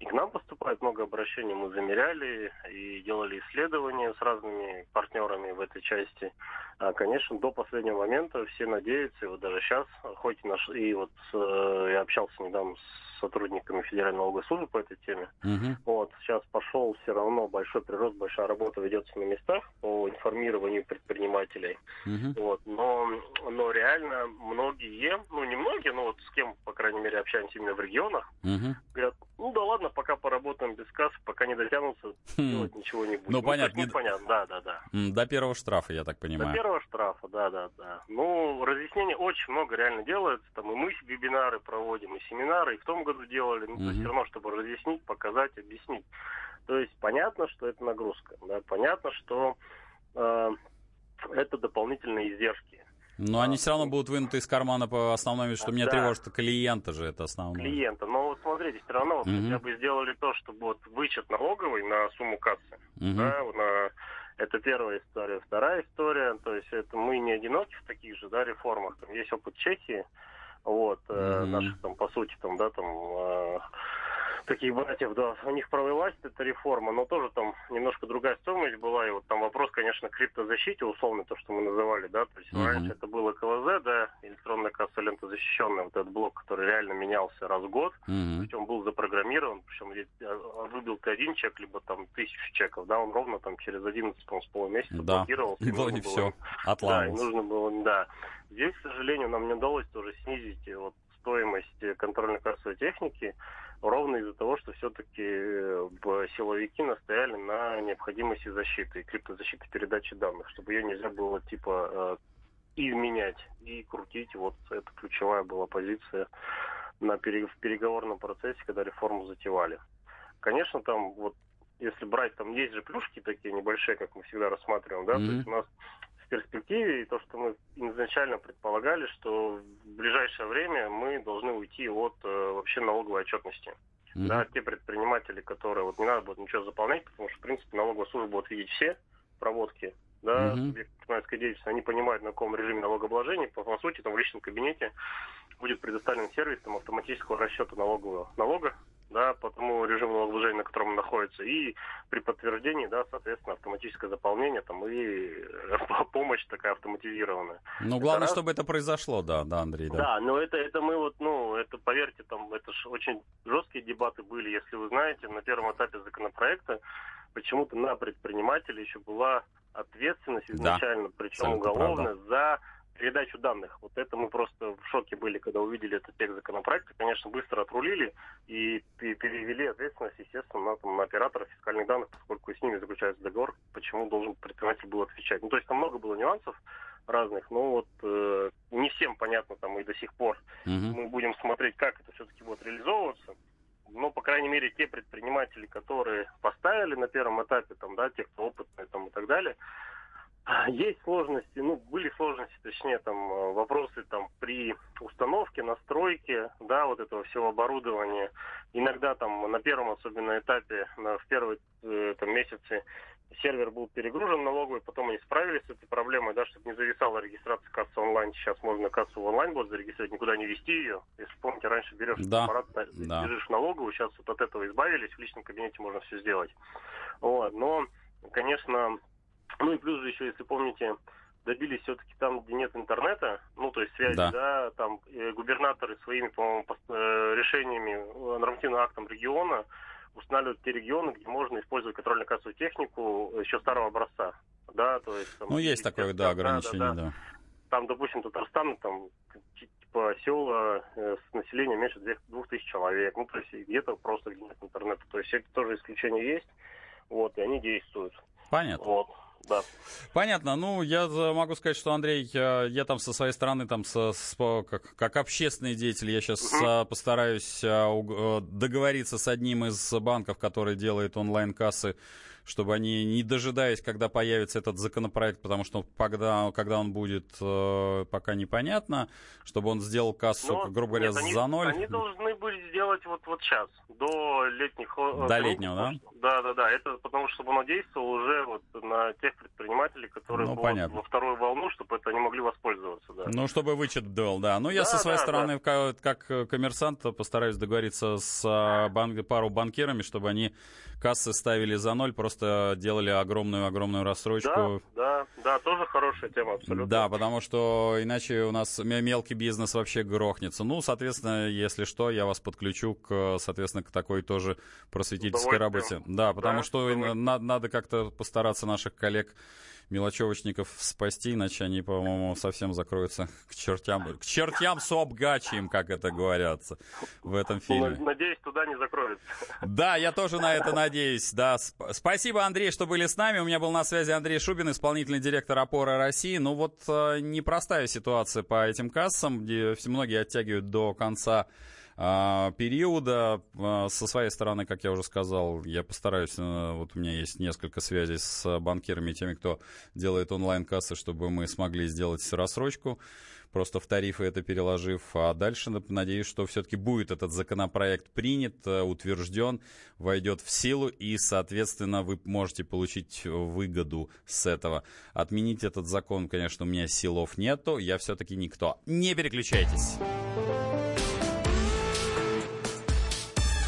Speaker 7: и к нам поступает много обращений, мы замеряли и делали исследования с разными партнерами в этой части. А, конечно, до последнего момента все надеются, и вот даже сейчас, хоть и, наш, и вот э, я общался недавно с сотрудниками Федеральной налоговой службы по этой теме. Угу. Вот, сейчас пошел все равно большой прирост, большая работа ведется на местах по информированию предпринимателей. Угу. Вот, но, но реально многие, ну не многие, но вот с кем, по крайней мере, общаемся именно в регионах, угу. говорят, ну да ладно, пока поработаем без кассы, пока не дотянутся, хм. делать ничего не будет.
Speaker 2: Ну, ну понятно. Не...
Speaker 7: понятно, да, да, да.
Speaker 2: До первого штрафа, я так понимаю.
Speaker 7: До первого штрафа, да, да, да. Ну, разъяснений очень много реально делается. Там и мы вебинары проводим, и семинары, и в том году делали. Ну, угу. все равно, чтобы разъяснить, показать, объяснить. То есть понятно, что это нагрузка. Да? Понятно, что э, это дополнительные издержки.
Speaker 2: Но а, они все равно будут вынуты из кармана по основной, что меня да. тревожит, клиента же это основное.
Speaker 7: Клиента. Но вот смотрите, все равно вот, угу. хотя бы сделали то, чтобы вот вычет налоговый на сумму кассы. Угу. Да, на... Это первая история. Вторая история, то есть это мы не одиноки в таких же да, реформах. Там есть опыт Чехии, вот, угу. э, наших там, по сути, там, да, там, э, таких братьев, да, у них провелась эта реформа, но тоже там немножко другая стоимость была, и вот там вопрос, конечно, криптозащите, условно, то, что мы называли, да, то есть uh-huh. раньше это было КВЗ, да, электронная касса лента защищенная, вот этот блок, который реально менялся раз в год, uh-huh. причем был запрограммирован, причем а, выбил ты один чек, либо там тысячу чеков, да, он ровно там через 11, по с полумесяца да. блокировался.
Speaker 2: И, было не все, отламывался.
Speaker 7: Да, и нужно было, да. Здесь, к сожалению, нам не удалось тоже снизить вот стоимость контрольно-кассовой техники, ровно из-за того, что все-таки э, силовики настояли на необходимости защиты, криптозащиты передачи данных, чтобы ее нельзя было типа э, изменять и крутить. Вот это ключевая была позиция на пере, в переговорном процессе, когда реформу затевали. Конечно, там вот если брать, там есть же плюшки такие небольшие, как мы всегда рассматриваем, да, mm-hmm. то есть у нас в перспективе и то, что мы изначально предполагали, что в ближайшее время мы должны уйти от э, вообще налоговой отчетности. Mm-hmm. Да, те предприниматели, которые вот не надо будет ничего заполнять, потому что, в принципе, налоговая служба будет видеть все проводки, да, mm-hmm. предпринимательской деятельности, они понимают, на каком режиме налогообложения, по, по сути, там в личном кабинете будет предоставлен сервис там, автоматического расчета налогового налога, да, по тому режиму налогообложения, на котором он находится, и при подтверждении, да, соответственно, автоматическое заполнение там и помощь такая автоматизированная.
Speaker 2: Ну, главное, это чтобы раз... это произошло, да, да, Андрей, да.
Speaker 7: Да, но это, это мы вот, ну, это, поверьте, там, это же очень жесткие дебаты были, если вы знаете, на первом этапе законопроекта почему-то на предпринимателя еще была ответственность изначально, да, причем уголовная, за передачу данных. Вот это мы просто в шоке были, когда увидели этот текст законопроекта. Конечно, быстро отрулили и перевели ответственность, естественно, на, там, на операторов фискальных данных, поскольку с ними заключается договор, почему должен предприниматель был отвечать. Ну, то есть там много было нюансов разных, но вот э, не всем понятно там и до сих пор. Угу. Мы будем смотреть, как это все-таки будет реализовываться. Но, по крайней мере, те предприниматели, которые поставили на первом этапе, там, да, те, кто опытные там, и так далее, есть сложности, ну, были сложности, точнее, там, э, вопросы там при установке, настройке, да, вот этого всего оборудования. Иногда там на первом особенно этапе, на, в первые э, там, месяцы сервер был перегружен налоговый, потом они справились с этой проблемой, да, чтобы не зависала регистрация кассы онлайн. Сейчас можно кассу онлайн будет зарегистрировать, никуда не вести ее. Если помните, раньше берешь да, аппарат, да. бежишь в налоговую, сейчас вот от этого избавились, в личном кабинете можно все сделать. Вот, но, конечно, ну и плюс же еще, если помните, добились все-таки там, где нет интернета, ну, то есть связи, да, да там э, губернаторы своими, по-моему, э, решениями, э, нормативным актом региона устанавливают те регионы, где можно использовать контрольно-кассовую технику еще старого образца, да, то есть...
Speaker 2: Там, ну, есть такое, да, ограничение, да, да. да.
Speaker 7: Там, допустим, Татарстан, там, типа, села э, с населением меньше двух тысяч человек, ну, то есть где-то просто где нет интернета, то есть это тоже исключения есть, вот, и они действуют.
Speaker 2: Понятно.
Speaker 7: Вот да.
Speaker 2: Понятно. Ну, я могу сказать, что, Андрей, я, я там со своей стороны, там, со, с, как, как общественный деятель, я сейчас угу. постараюсь а, договориться с одним из банков, который делает онлайн-кассы чтобы они, не дожидаясь, когда появится этот законопроект, потому что когда, когда он будет, э, пока непонятно, чтобы он сделал кассу, Но, грубо говоря, нет,
Speaker 7: они,
Speaker 2: за ноль.
Speaker 7: Они должны были сделать вот, вот сейчас, до летних...
Speaker 2: До летнего, да?
Speaker 7: Да, да, да. Это потому что, чтобы оно действовало уже вот на тех предпринимателей, которые ну, понятно. во вторую волну, чтобы это они могли воспользоваться, да.
Speaker 2: Ну, чтобы вычет был, да. Ну, я да, со своей да, стороны, да. Как, как коммерсант, постараюсь договориться с а, банк, пару банкирами, чтобы они кассы ставили за ноль, просто делали огромную-огромную рассрочку.
Speaker 7: Да, да, да, тоже хорошая тема, абсолютно.
Speaker 2: Да, потому что иначе у нас мелкий бизнес вообще грохнется. Ну, соответственно, если что, я вас подключу к, соответственно, к такой тоже просветительской работе. Да, потому да, что на, надо как-то постараться наших коллег мелочевочников спасти, иначе они, по-моему, совсем закроются к чертям, к чертям с обгачием, как это говорятся в этом фильме.
Speaker 7: Надеюсь, туда не закроются.
Speaker 2: Да, я тоже на это надеюсь. Да. Спасибо, Андрей, что были с нами. У меня был на связи Андрей Шубин, исполнительный директор опоры России. Ну вот э, непростая ситуация по этим кассам, где многие оттягивают до конца периода. А, со своей стороны, как я уже сказал, я постараюсь, э, вот у меня есть несколько связей с банкирами теми, кто делает онлайн-кассы, чтобы мы смогли сделать рассрочку просто в тарифы это переложив. А дальше надеюсь, что все-таки будет этот законопроект принят, э, утвержден, войдет в силу, и, соответственно, вы можете получить выгоду с этого. Отменить этот закон, конечно, у меня силов нету, я все-таки никто. Не переключайтесь.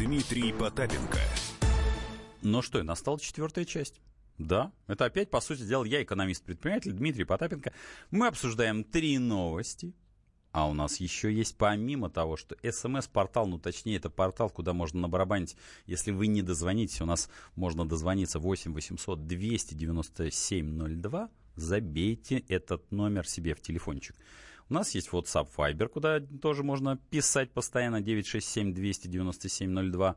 Speaker 1: Дмитрий Потапенко.
Speaker 2: Ну что, и настала четвертая часть. Да, это опять, по сути дела, я экономист-предприниматель Дмитрий Потапенко. Мы обсуждаем три новости, а у нас еще есть, помимо того, что смс-портал, ну точнее, это портал, куда можно набарабанить, если вы не дозвонитесь, у нас можно дозвониться 8 800 297 02, забейте этот номер себе в телефончик. У нас есть WhatsApp Viber, куда тоже можно писать постоянно 967 297 02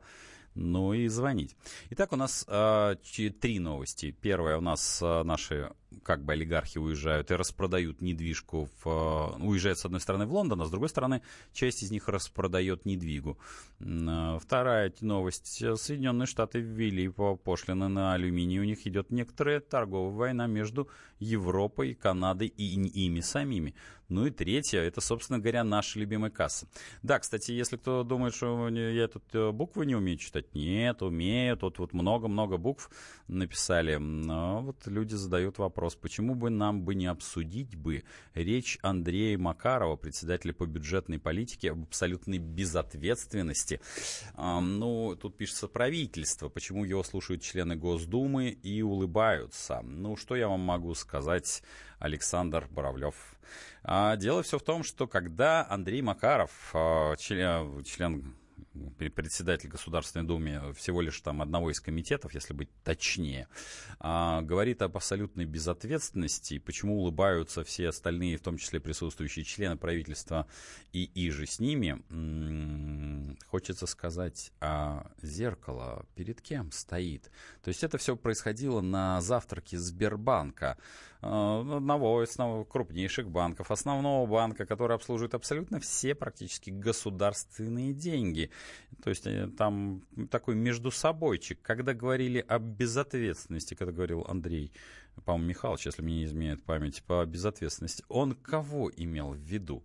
Speaker 2: ну и звонить. Итак, у нас э, три новости. Первая у нас э, наши как бы олигархи уезжают и распродают недвижку, в, э, уезжают с одной стороны в Лондон, а с другой стороны часть из них распродает недвигу. Вторая новость. Соединенные Штаты ввели по пошлины на алюминий. У них идет некоторая торговая война между Европой, Канадой и ими самими. Ну и третье, это, собственно говоря, наша любимая касса. Да, кстати, если кто думает, что я тут э, буквы не умею читать, нет, умею. Тут вот много-много букв написали. Но вот люди задают вопрос, почему бы нам бы не обсудить бы речь Андрея Макарова, председателя по бюджетной политике, об абсолютной безответственности. Ну, тут пишется правительство, почему его слушают члены Госдумы и улыбаются. Ну, что я вам могу сказать, Александр Боровлев? А дело все в том, что когда Андрей Макаров, а, член, член председатель Государственной Думы всего лишь там одного из комитетов, если быть точнее, а, говорит об абсолютной безответственности, почему улыбаются все остальные, в том числе присутствующие члены правительства и иже с ними, хочется сказать, а зеркало перед кем стоит? То есть это все происходило на завтраке Сбербанка. Э, одного из крупнейших банков, основного банка, который обслуживает абсолютно все практически государственные деньги. То есть э, там такой между собойчик. Когда говорили о безответственности, когда говорил Андрей, по-моему, Михайлович, если мне не изменяет память, по безответственности, он кого имел в виду?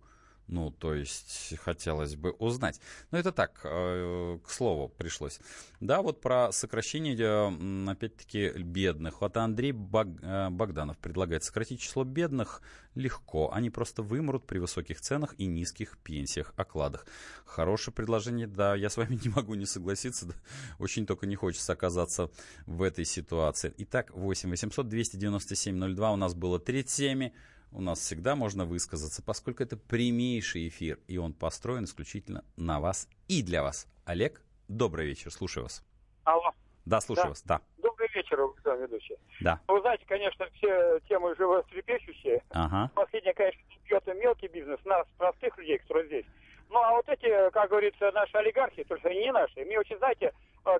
Speaker 2: Ну, то есть хотелось бы узнать. Но это так, э, к слову, пришлось. Да, вот про сокращение, опять-таки, бедных. Вот Андрей э, Богданов предлагает сократить число бедных легко. Они просто вымрут при высоких ценах и низких пенсиях, окладах. Хорошее предложение, да, я с вами не могу не согласиться. Да. Очень только не хочется оказаться в этой ситуации. Итак, 8 800 297 02 у нас было три темы у нас всегда можно высказаться, поскольку это прямейший эфир, и он построен исключительно на вас и для вас. Олег, добрый вечер, слушаю вас.
Speaker 8: Алло.
Speaker 2: Да, слушаю да. вас, да.
Speaker 8: Добрый вечер, Александр ведущий.
Speaker 2: Да.
Speaker 8: Вы знаете, конечно, все темы животрепещущие.
Speaker 2: Ага.
Speaker 8: Последнее, конечно, бьет мелкий бизнес, нас, простых людей, которые здесь. Ну, а вот эти, как говорится, наши олигархи, только они не наши, мне очень, знаете,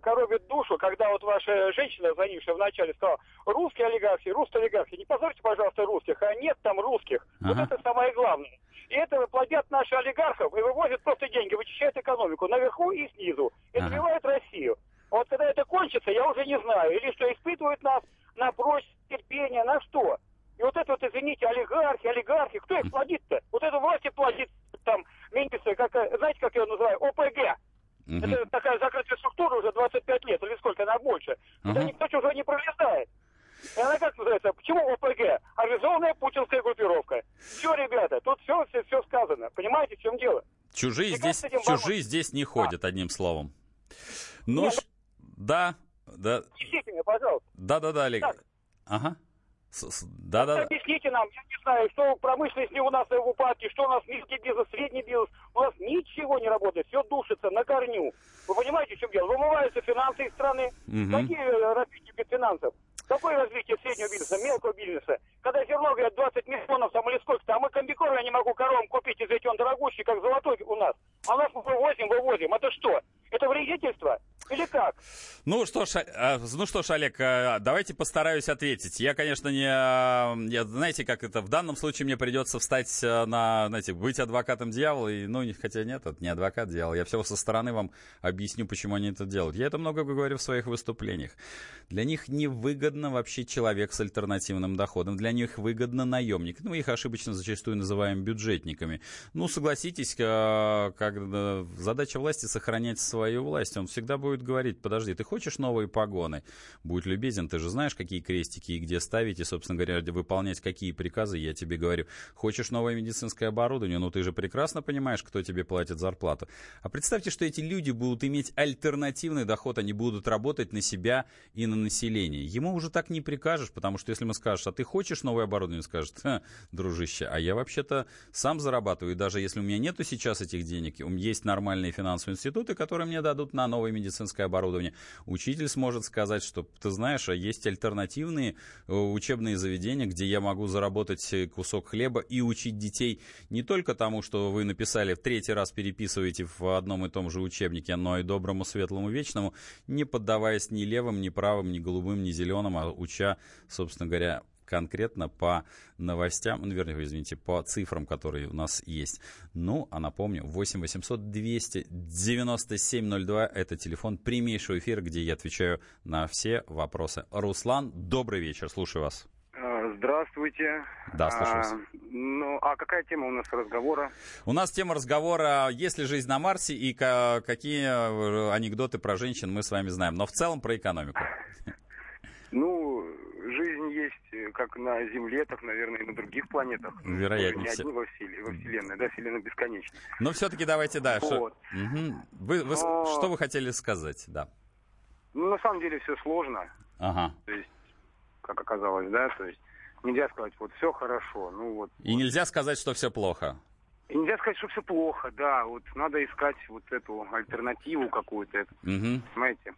Speaker 8: коробит душу, когда вот ваша женщина, звонившая вначале, сказала, русские олигархи, русские олигархи, не позорьте, пожалуйста, русских, а нет там русских. Ага. Вот это самое главное. И это плодят наши олигархов и вывозят просто деньги, вычищают экономику наверху и снизу. И ага. добивают Россию. Вот когда это кончится, я уже не знаю. Или что, испытывают нас на прочность, терпение, на что? И вот это вот, извините, олигархи, олигархи, кто их плодит-то? Вот это власти плодит там министры, как, знаете, как я его называю, ОПГ. Угу. Это такая закрытая структура уже 25 лет, или сколько, она больше. Угу. Туда никто чужой не пролезает. И она как называется? Почему ОПГ? Организованная путинская группировка. Все, ребята, тут все, все, все сказано. Понимаете, в чем дело?
Speaker 2: Чужие, здесь, чужие здесь не ходят, а. одним словом. Ну, Нет, да, да.
Speaker 8: Ищите меня, пожалуйста.
Speaker 2: Да-да-да, Олег. Так. Ага. Да, да.
Speaker 8: Объясните нам, я не знаю, что промышленность не у нас в упадке, что у нас мелкий бизнес, средний бизнес. У нас ничего не работает, все душится на корню. Вы понимаете, в чем дело? Вымываются финансы из страны. Угу. Какие э, развитие без финансов? Какое развитие среднего бизнеса, мелкого бизнеса? Когда зерно, говорят, 20 миллионов там или сколько-то, а мы комбикорм я не могу коровам купить, из-за он дорогущий, как золотой у нас. А у нас мы вывозим, вывозим. Это что? Это вредительство? Или как?
Speaker 2: Ну что ж, а, ну что ж, Олег, а, давайте постараюсь ответить. Я, конечно, не... А, я, знаете, как это, в данном случае мне придется встать на, знаете, быть адвокатом дьявола, и, ну, хотя нет, это не адвокат дьявола, я все со стороны вам объясню, почему они это делают. Я это много говорю в своих выступлениях. Для них невыгодно вообще человек с альтернативным доходом, для них выгодно наемник. Ну, их ошибочно зачастую называем бюджетниками. Ну, согласитесь, как задача власти сохранять свою власть, он всегда будет будет говорить, подожди, ты хочешь новые погоны? Будь любезен, ты же знаешь, какие крестики и где ставить, и, собственно говоря, выполнять какие приказы, я тебе говорю. Хочешь новое медицинское оборудование? Ну, ты же прекрасно понимаешь, кто тебе платит зарплату. А представьте, что эти люди будут иметь альтернативный доход, они будут работать на себя и на население. Ему уже так не прикажешь, потому что если ему скажешь, а ты хочешь новое оборудование, скажет, дружище, а я вообще-то сам зарабатываю, и даже если у меня нету сейчас этих денег, у меня есть нормальные финансовые институты, которые мне дадут на новое медицинское оборудование, учитель сможет сказать, что, ты знаешь, а есть альтернативные э, учебные заведения, где я могу заработать кусок хлеба и учить детей не только тому, что вы написали в третий раз переписываете в одном и том же учебнике, но и доброму, светлому, вечному, не поддаваясь ни левым, ни правым, ни голубым, ни зеленым, а уча, собственно говоря, конкретно по новостям, ну, вернее, извините, по цифрам, которые у нас есть. Ну, а напомню, 8 800 297 02 это телефон прямейшего эфира, где я отвечаю на все вопросы. Руслан, добрый вечер, слушаю вас.
Speaker 9: А, здравствуйте.
Speaker 2: Да, слушаю вас. А,
Speaker 9: ну, а какая тема у нас разговора?
Speaker 2: У нас тема разговора «Есть ли жизнь на Марсе?» и какие э, анекдоты про женщин мы с вами знаем. Но в целом про экономику.
Speaker 9: Ну, жизнь есть э, как на Земле, так, наверное, и на других планетах.
Speaker 2: Вероятнее.
Speaker 9: Не одни во, вселенной, во Вселенной, да, Вселенная бесконечна.
Speaker 2: Но все-таки давайте дальше. Вот. Угу. Вы, вы, Но... Что вы хотели сказать, да?
Speaker 9: Ну, на самом деле все сложно.
Speaker 2: Ага.
Speaker 9: То есть, как оказалось, да, то есть нельзя сказать, вот все хорошо, ну вот.
Speaker 2: И нельзя сказать, что все плохо.
Speaker 9: И нельзя сказать, что все плохо, да. Вот надо искать вот эту альтернативу какую-то, угу. понимаете?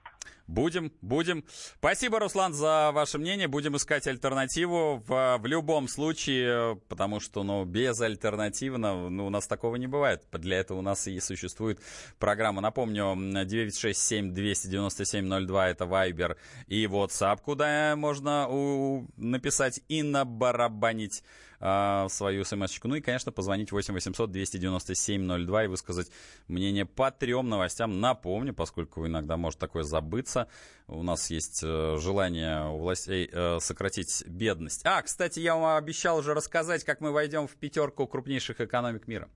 Speaker 2: Будем, будем. Спасибо, Руслан, за ваше мнение. Будем искать альтернативу в, в любом случае, потому что, ну, без альтернативно, ну, у нас такого не бывает. Для этого у нас и существует программа. Напомню, 967-297-02 это Viber и WhatsApp, куда можно у, написать и набарабанить э, свою смс -очку. Ну и, конечно, позвонить 8 800 297 02 и высказать мнение по трем новостям. Напомню, поскольку иногда может такое забыться, у нас есть э, желание у властей э, сократить бедность. А, кстати, я вам обещал уже рассказать, как мы войдем в пятерку крупнейших экономик мира.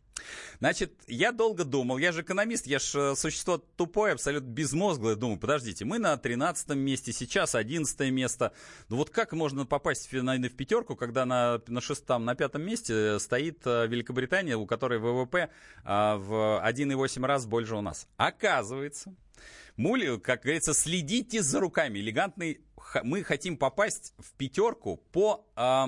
Speaker 2: Значит, я долго думал, я же экономист, я же э, существо тупое, абсолютно безмозглое, думаю, подождите, мы на 13 месте, сейчас 11 место. Ну вот как можно попасть в, на, в пятерку, когда на, на шестом, на пятом месте стоит Великобритания, у которой ВВП а, в 1,8 раз больше у нас? Оказывается, Мули, как говорится, следите за руками. Элегантный. Мы хотим попасть в пятерку по... Э,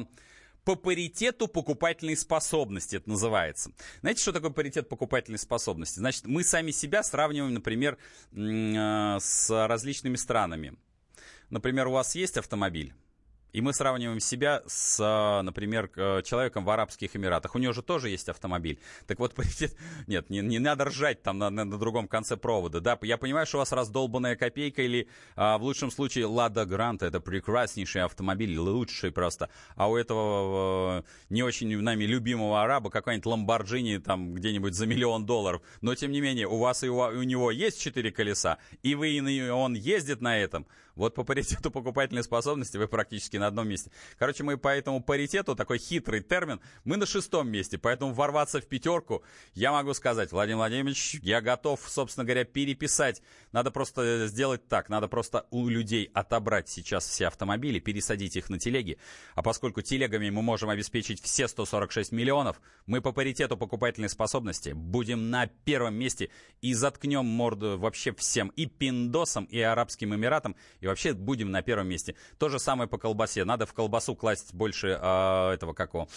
Speaker 2: по паритету покупательной способности, это называется. Знаете, что такое паритет покупательной способности? Значит, мы сами себя сравниваем, например, э, с различными странами. Например, у вас есть автомобиль, и мы сравниваем себя с, а, например, человеком в Арабских Эмиратах. У него же тоже есть автомобиль. Так вот, нет, не, не надо ржать там на, на, на другом конце провода. Да? Я понимаю, что у вас раздолбанная копейка или а, в лучшем случае Лада Гранта. Это прекраснейший автомобиль, лучший просто. А у этого а, не очень нами любимого араба какой-нибудь Ламборджини там где-нибудь за миллион долларов. Но, тем не менее, у вас и у, у него есть четыре колеса, и вы и он ездит на этом. Вот по паритету покупательной способности вы практически на одном месте. Короче, мы по этому паритету, такой хитрый термин, мы на шестом месте. Поэтому ворваться в пятерку, я могу сказать, Владимир Владимирович, я готов, собственно говоря, переписать. Надо просто сделать так, надо просто у людей отобрать сейчас все автомобили, пересадить их на телеги. А поскольку телегами мы можем обеспечить все 146 миллионов, мы по паритету покупательной способности будем на первом месте и заткнем морду вообще всем, и Пиндосам, и Арабским Эмиратам, и вообще будем на первом месте. То же самое по колбасе. Надо в колбасу класть больше а, этого, как, его,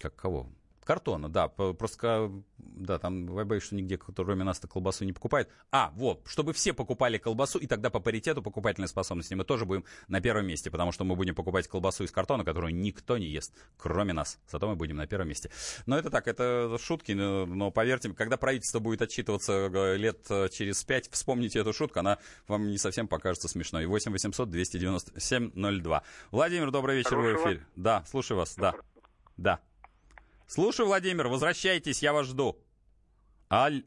Speaker 2: как кого? Картона, да. Просто, да, там, я боюсь, что нигде, кроме нас-то колбасу не покупает. А, вот, чтобы все покупали колбасу, и тогда по паритету покупательной способности мы тоже будем на первом месте, потому что мы будем покупать колбасу из картона, которую никто не ест, кроме нас. Зато мы будем на первом месте. Но это так, это шутки, но, но поверьте, когда правительство будет отчитываться э, лет э, через пять, вспомните эту шутку, она вам не совсем покажется смешной. 8 800 297 02. Владимир, добрый вечер, Хорошего. вы в эфире. Да, слушаю вас, да. Да. Слушаю, Владимир, возвращайтесь, я вас жду. Аль...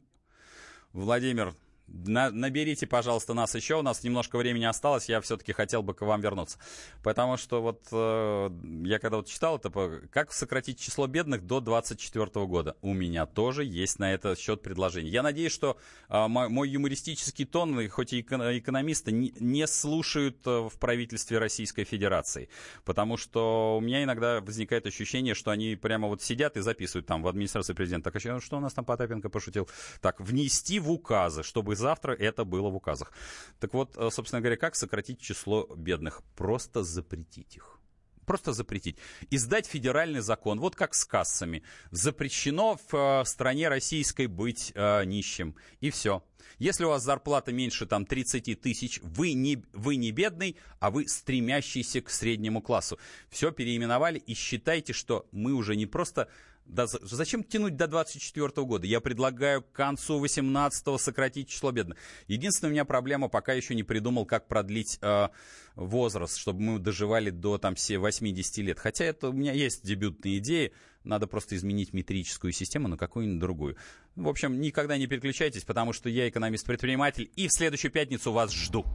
Speaker 2: Владимир, на, наберите, пожалуйста, нас еще. У нас немножко времени осталось. Я все-таки хотел бы к вам вернуться. Потому что вот э, я когда вот читал это, как сократить число бедных до 2024 года. У меня тоже есть на этот счет предложение. Я надеюсь, что э, мой, юмористический тон, хоть и экономисты, не, не слушают э, в правительстве Российской Федерации. Потому что у меня иногда возникает ощущение, что они прямо вот сидят и записывают там в администрации президента. Так, а что у нас там Потапенко пошутил? Так, внести в указы, чтобы завтра это было в указах. Так вот, э, собственно говоря, как сократить число бедных? Просто запретить их просто запретить. Издать федеральный закон, вот как с кассами. Запрещено в э, стране российской быть э, нищим. И все. Если у вас зарплата меньше там 30 тысяч, вы не, вы не бедный, а вы стремящийся к среднему классу. Все переименовали и считайте, что мы уже не просто да, зачем тянуть до 24 года? Я предлагаю к концу 18 сократить число бедных. Единственная у меня проблема, пока еще не придумал, как продлить э, возраст, чтобы мы доживали до там, все 80 лет. Хотя это у меня есть дебютные идеи. Надо просто изменить метрическую систему на какую-нибудь другую. В общем, никогда не переключайтесь, потому что я экономист-предприниматель, и в следующую пятницу вас жду.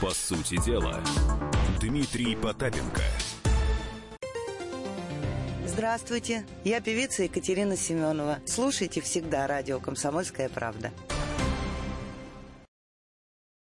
Speaker 1: По сути дела, Дмитрий Потапенко –
Speaker 10: Здравствуйте, я певица Екатерина Семенова. Слушайте всегда радио «Комсомольская правда».